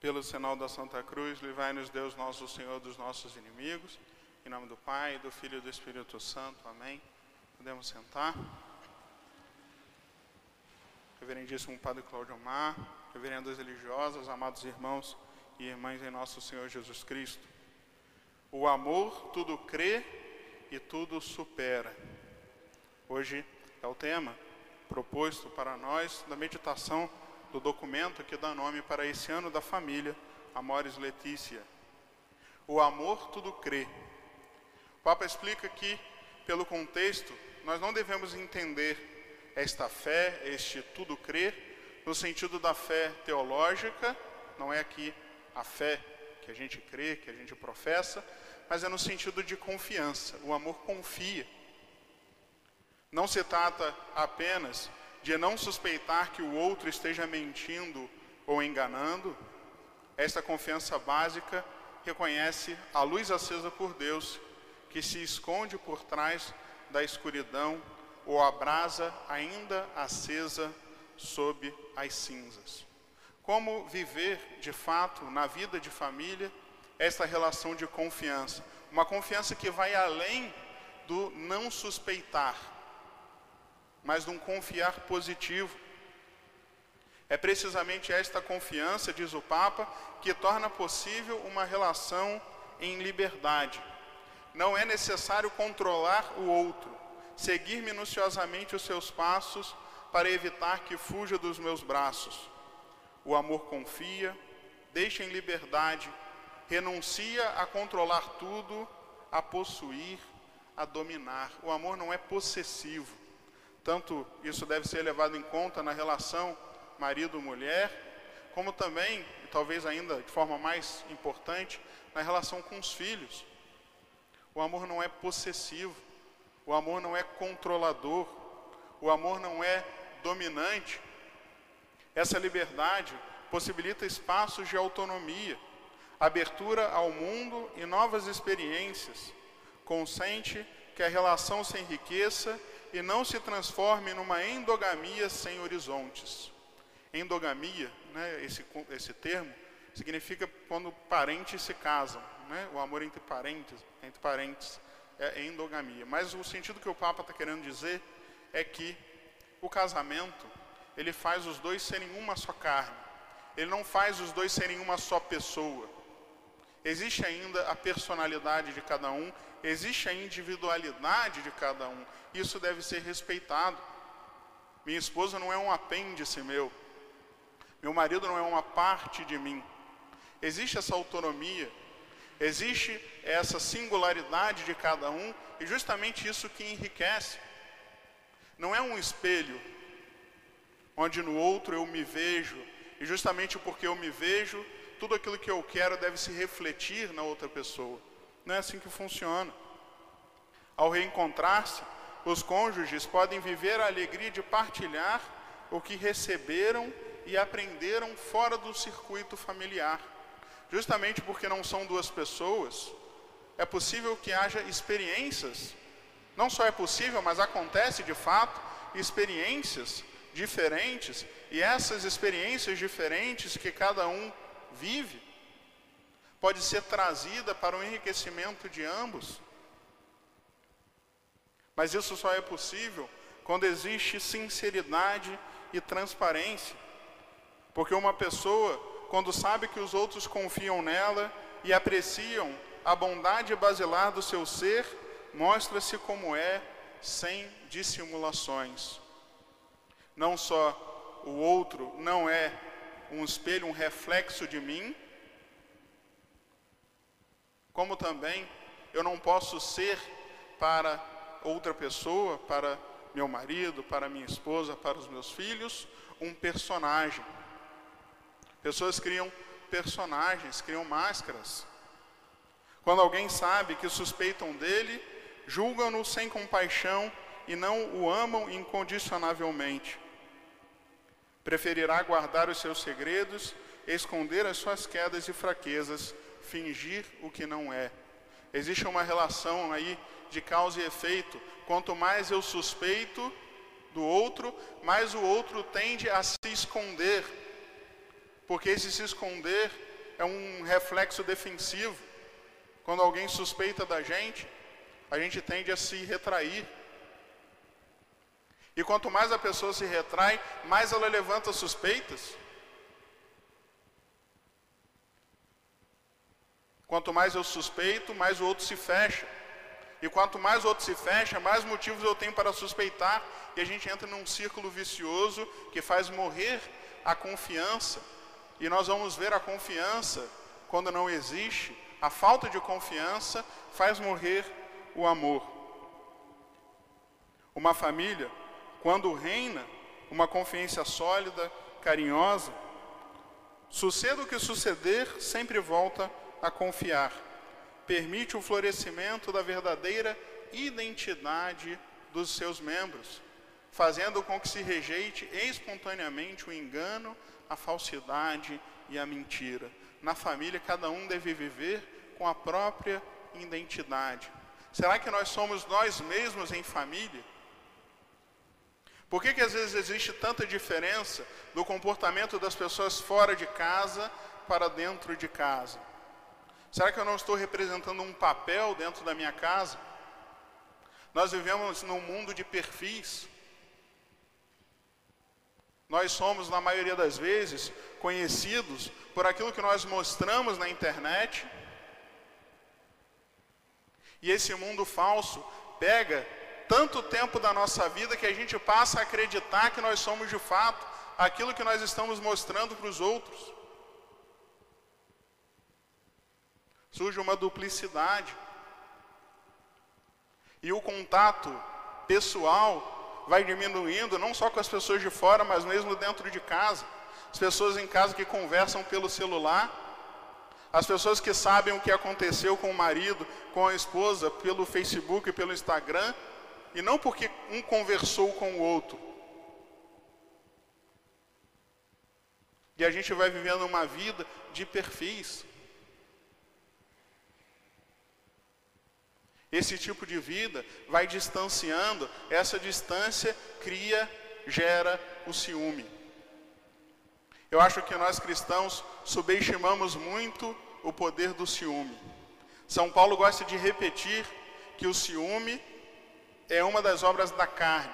Pelo sinal da Santa Cruz, livrai-nos Deus nosso Senhor dos nossos inimigos. Em nome do Pai, do Filho e do Espírito Santo. Amém. Podemos sentar. Reverendíssimo Padre Cláudio Mar, reverendas religiosas, amados irmãos e irmãs em nosso Senhor Jesus Cristo. O amor tudo crê e tudo supera. Hoje é o tema proposto para nós da meditação do documento que dá nome para esse ano da família, Amores Letícia. O amor tudo crê. O Papa explica que, pelo contexto, nós não devemos entender esta fé, este tudo crer, no sentido da fé teológica, não é aqui a fé que a gente crê, que a gente professa, mas é no sentido de confiança. O amor confia. Não se trata apenas de não suspeitar que o outro esteja mentindo ou enganando, esta confiança básica reconhece a luz acesa por Deus, que se esconde por trás da escuridão ou a brasa ainda acesa sob as cinzas. Como viver de fato na vida de família esta relação de confiança? Uma confiança que vai além do não suspeitar, mas de um confiar positivo. É precisamente esta confiança, diz o Papa, que torna possível uma relação em liberdade. Não é necessário controlar o outro, seguir minuciosamente os seus passos para evitar que fuja dos meus braços. O amor confia, deixa em liberdade, renuncia a controlar tudo, a possuir, a dominar. O amor não é possessivo. Tanto isso deve ser levado em conta na relação marido-mulher, como também, e talvez ainda de forma mais importante, na relação com os filhos. O amor não é possessivo, o amor não é controlador, o amor não é dominante. Essa liberdade possibilita espaços de autonomia, abertura ao mundo e novas experiências. Consente que a relação se enriqueça e não se transforme numa endogamia sem horizontes. Endogamia, né, esse, esse termo, significa quando parentes se casam, né, o amor entre parentes, entre parentes é endogamia. Mas o sentido que o Papa está querendo dizer é que o casamento ele faz os dois serem uma só carne. Ele não faz os dois serem uma só pessoa. Existe ainda a personalidade de cada um, existe a individualidade de cada um. Isso deve ser respeitado. Minha esposa não é um apêndice meu. Meu marido não é uma parte de mim. Existe essa autonomia, existe essa singularidade de cada um, e justamente isso que enriquece. Não é um espelho onde no outro eu me vejo, e justamente porque eu me vejo, tudo aquilo que eu quero deve se refletir na outra pessoa. Não é assim que funciona. Ao reencontrar-se, os cônjuges podem viver a alegria de partilhar o que receberam e aprenderam fora do circuito familiar. Justamente porque não são duas pessoas, é possível que haja experiências. Não só é possível, mas acontece de fato, experiências diferentes, e essas experiências diferentes que cada um vive, pode ser trazida para o enriquecimento de ambos. Mas isso só é possível quando existe sinceridade e transparência. Porque uma pessoa, quando sabe que os outros confiam nela e apreciam a bondade basilar do seu ser, mostra-se como é, sem dissimulações. Não só o outro não é um espelho, um reflexo de mim, como também eu não posso ser para outra pessoa, para meu marido, para minha esposa, para os meus filhos, um personagem. Pessoas criam personagens, criam máscaras. Quando alguém sabe que suspeitam dele, julgam-no sem compaixão e não o amam incondicionavelmente. Preferirá guardar os seus segredos, esconder as suas quedas e fraquezas, fingir o que não é. Existe uma relação aí de causa e efeito. Quanto mais eu suspeito do outro, mais o outro tende a se esconder. Porque esse se esconder é um reflexo defensivo. Quando alguém suspeita da gente, a gente tende a se retrair. E quanto mais a pessoa se retrai, mais ela levanta suspeitas. Quanto mais eu suspeito, mais o outro se fecha. E quanto mais o outro se fecha, mais motivos eu tenho para suspeitar. E a gente entra num círculo vicioso que faz morrer a confiança. E nós vamos ver a confiança quando não existe. A falta de confiança faz morrer o amor. Uma família, quando reina uma confiança sólida, carinhosa, suceda o que suceder, sempre volta a confiar. Permite o florescimento da verdadeira identidade dos seus membros, fazendo com que se rejeite espontaneamente o engano, a falsidade e a mentira. Na família, cada um deve viver com a própria identidade. Será que nós somos nós mesmos em família? Por que, que às vezes existe tanta diferença do comportamento das pessoas fora de casa para dentro de casa? Será que eu não estou representando um papel dentro da minha casa? Nós vivemos num mundo de perfis. Nós somos, na maioria das vezes, conhecidos por aquilo que nós mostramos na internet. E esse mundo falso pega tanto tempo da nossa vida que a gente passa a acreditar que nós somos de fato aquilo que nós estamos mostrando para os outros. Surge uma duplicidade. E o contato pessoal vai diminuindo, não só com as pessoas de fora, mas mesmo dentro de casa. As pessoas em casa que conversam pelo celular, as pessoas que sabem o que aconteceu com o marido, com a esposa, pelo Facebook pelo Instagram, e não porque um conversou com o outro. E a gente vai vivendo uma vida de perfis. Esse tipo de vida vai distanciando, essa distância cria, gera o ciúme. Eu acho que nós cristãos subestimamos muito o poder do ciúme. São Paulo gosta de repetir que o ciúme é uma das obras da carne.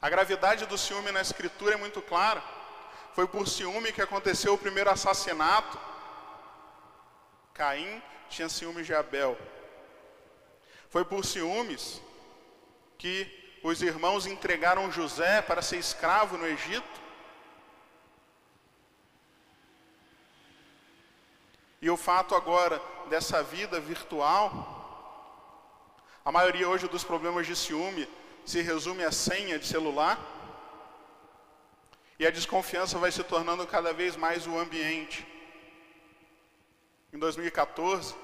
A gravidade do ciúme na Escritura é muito clara. Foi por ciúme que aconteceu o primeiro assassinato. Caim tinha ciúmes de Abel. Foi por ciúmes que os irmãos entregaram José para ser escravo no Egito. E o fato agora dessa vida virtual, a maioria hoje dos problemas de ciúme se resume à senha de celular. E a desconfiança vai se tornando cada vez mais o ambiente. Em 2014,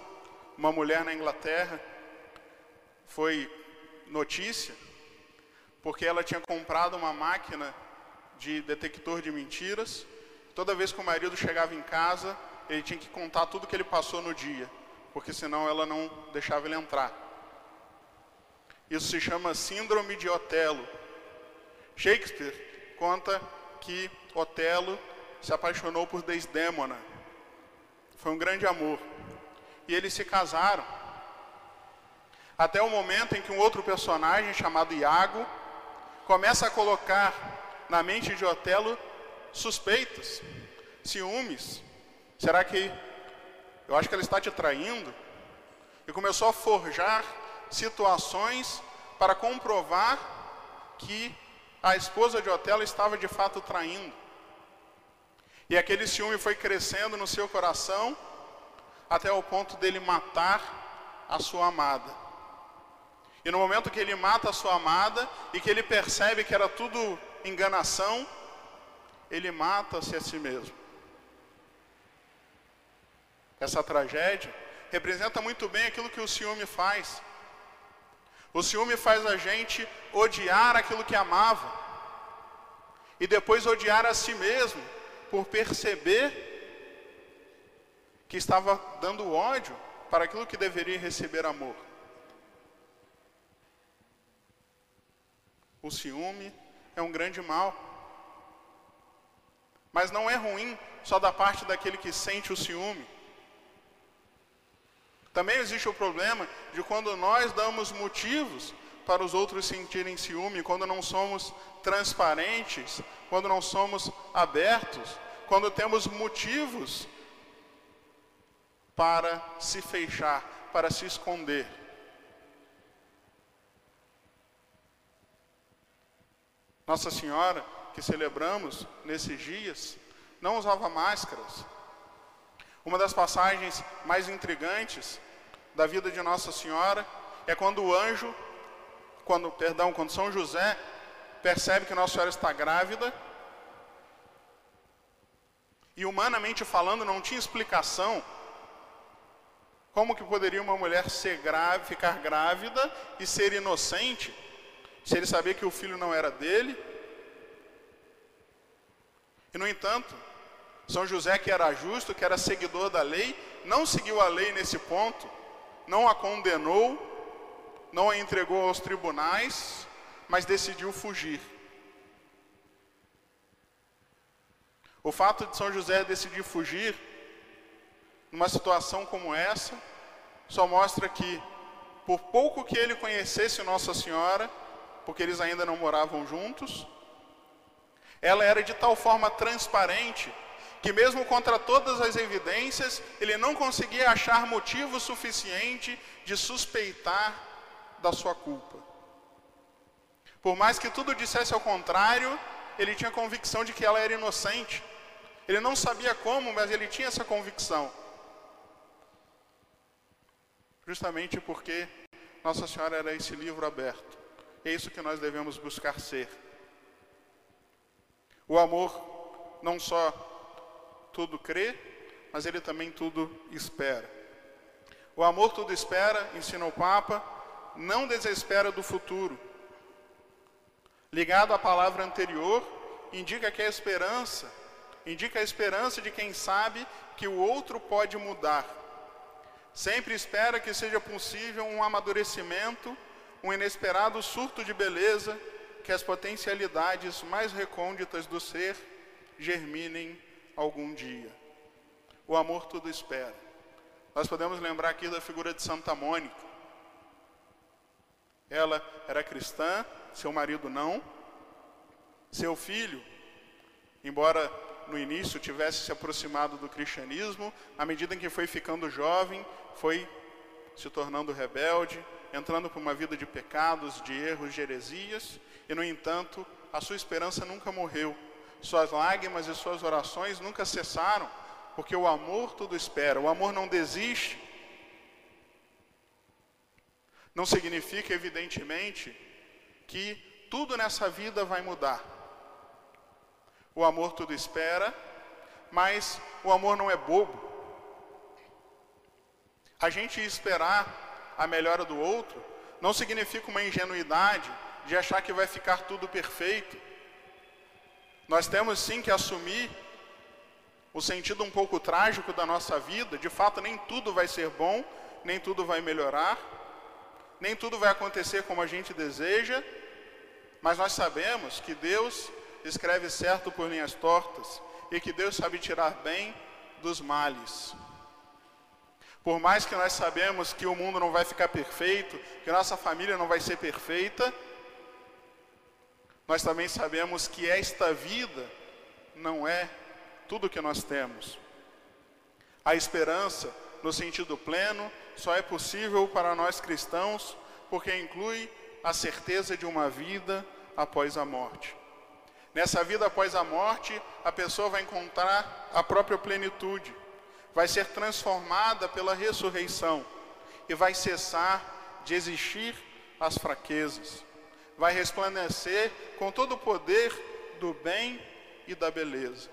uma mulher na Inglaterra foi notícia porque ela tinha comprado uma máquina de detector de mentiras. Toda vez que o marido chegava em casa, ele tinha que contar tudo que ele passou no dia, porque senão ela não deixava ele entrar. Isso se chama Síndrome de Otelo. Shakespeare conta que Otelo se apaixonou por Desdémona. Foi um grande amor. E eles se casaram. Até o momento em que um outro personagem chamado Iago começa a colocar na mente de Otelo suspeitas, ciúmes, Será que eu acho que ela está te traindo? E começou a forjar situações para comprovar que a esposa de Otelo estava de fato traindo. E aquele ciúme foi crescendo no seu coração até o ponto dele matar a sua amada. E no momento que ele mata a sua amada e que ele percebe que era tudo enganação, ele mata-se a si mesmo. Essa tragédia representa muito bem aquilo que o ciúme faz. O ciúme faz a gente odiar aquilo que amava e depois odiar a si mesmo por perceber que estava dando ódio para aquilo que deveria receber amor. O ciúme é um grande mal. Mas não é ruim só da parte daquele que sente o ciúme. Também existe o problema de quando nós damos motivos para os outros sentirem ciúme, quando não somos transparentes, quando não somos abertos, quando temos motivos para se fechar, para se esconder. Nossa Senhora, que celebramos nesses dias, não usava máscaras. Uma das passagens mais intrigantes da vida de Nossa Senhora é quando o anjo, quando, perdão, quando São José percebe que Nossa Senhora está grávida, e humanamente falando não tinha explicação como que poderia uma mulher grave, ficar grávida e ser inocente, se ele sabia que o filho não era dele? E no entanto, São José, que era justo, que era seguidor da lei, não seguiu a lei nesse ponto, não a condenou, não a entregou aos tribunais, mas decidiu fugir. O fato de São José decidir fugir numa situação como essa, só mostra que, por pouco que ele conhecesse Nossa Senhora, porque eles ainda não moravam juntos, ela era de tal forma transparente que, mesmo contra todas as evidências, ele não conseguia achar motivo suficiente de suspeitar da sua culpa. Por mais que tudo dissesse ao contrário, ele tinha convicção de que ela era inocente. Ele não sabia como, mas ele tinha essa convicção justamente porque Nossa Senhora era esse livro aberto. É isso que nós devemos buscar ser. O amor não só tudo crê, mas ele também tudo espera. O amor tudo espera, ensina o Papa, não desespera do futuro. Ligado à palavra anterior, indica que a esperança, indica a esperança de quem sabe que o outro pode mudar Sempre espera que seja possível um amadurecimento, um inesperado surto de beleza, que as potencialidades mais recônditas do ser germinem algum dia. O amor tudo espera. Nós podemos lembrar aqui da figura de Santa Mônica. Ela era cristã, seu marido não. Seu filho, embora no início tivesse se aproximado do cristianismo, à medida em que foi ficando jovem, foi se tornando rebelde, entrando por uma vida de pecados, de erros, de heresias, e no entanto, a sua esperança nunca morreu. Suas lágrimas e suas orações nunca cessaram, porque o amor tudo espera, o amor não desiste. Não significa, evidentemente, que tudo nessa vida vai mudar. O amor tudo espera, mas o amor não é bobo. A gente esperar a melhora do outro não significa uma ingenuidade de achar que vai ficar tudo perfeito. Nós temos sim que assumir o sentido um pouco trágico da nossa vida. De fato, nem tudo vai ser bom, nem tudo vai melhorar, nem tudo vai acontecer como a gente deseja, mas nós sabemos que Deus escreve certo por linhas tortas e que Deus sabe tirar bem dos males. Por mais que nós sabemos que o mundo não vai ficar perfeito, que nossa família não vai ser perfeita, nós também sabemos que esta vida não é tudo que nós temos. A esperança, no sentido pleno, só é possível para nós cristãos porque inclui a certeza de uma vida após a morte. Nessa vida após a morte, a pessoa vai encontrar a própria plenitude vai ser transformada pela ressurreição e vai cessar de existir as fraquezas. Vai resplandecer com todo o poder do bem e da beleza.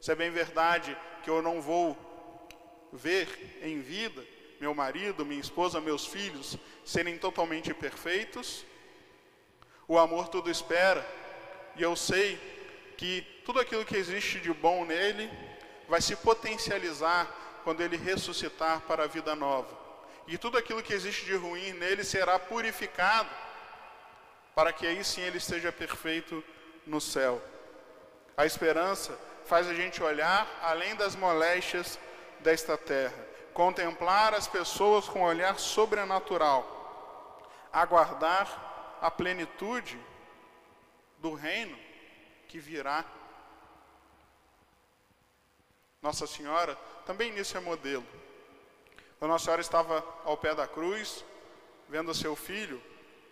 Se é bem verdade que eu não vou ver em vida meu marido, minha esposa, meus filhos serem totalmente perfeitos, o amor tudo espera, e eu sei que tudo aquilo que existe de bom nele vai se potencializar quando ele ressuscitar para a vida nova. E tudo aquilo que existe de ruim nele será purificado, para que aí sim ele esteja perfeito no céu. A esperança faz a gente olhar além das moléstias desta terra, contemplar as pessoas com um olhar sobrenatural, aguardar a plenitude do reino que virá. Nossa Senhora também nisso é modelo. Quando Nossa Senhora estava ao pé da cruz, vendo seu filho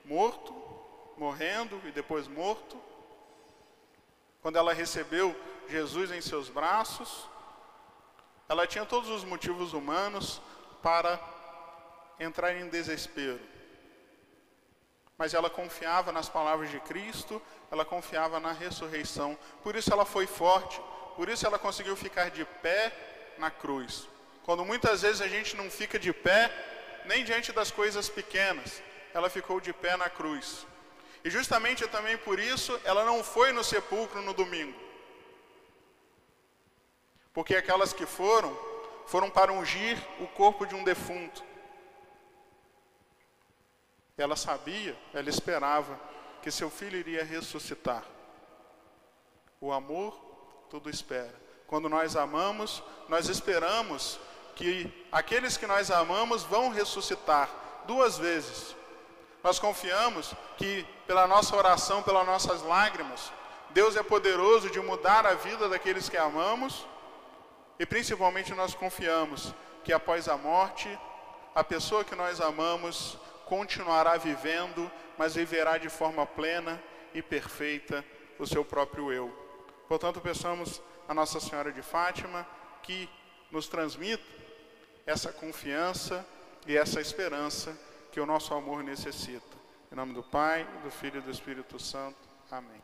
morto, morrendo e depois morto, quando ela recebeu Jesus em seus braços, ela tinha todos os motivos humanos para entrar em desespero. Mas ela confiava nas palavras de Cristo, ela confiava na ressurreição. Por isso ela foi forte, por isso ela conseguiu ficar de pé na cruz. Quando muitas vezes a gente não fica de pé, nem diante das coisas pequenas, ela ficou de pé na cruz. E justamente também por isso ela não foi no sepulcro no domingo. Porque aquelas que foram, foram para ungir o corpo de um defunto. Ela sabia, ela esperava que seu filho iria ressuscitar. O amor tudo espera. Quando nós amamos, nós esperamos que aqueles que nós amamos vão ressuscitar duas vezes. Nós confiamos que pela nossa oração, pelas nossas lágrimas, Deus é poderoso de mudar a vida daqueles que amamos e principalmente nós confiamos que após a morte, a pessoa que nós amamos continuará vivendo, mas viverá de forma plena e perfeita o seu próprio eu. Portanto, peçamos a Nossa Senhora de Fátima que nos transmita essa confiança e essa esperança que o nosso amor necessita. Em nome do Pai, do Filho e do Espírito Santo. Amém.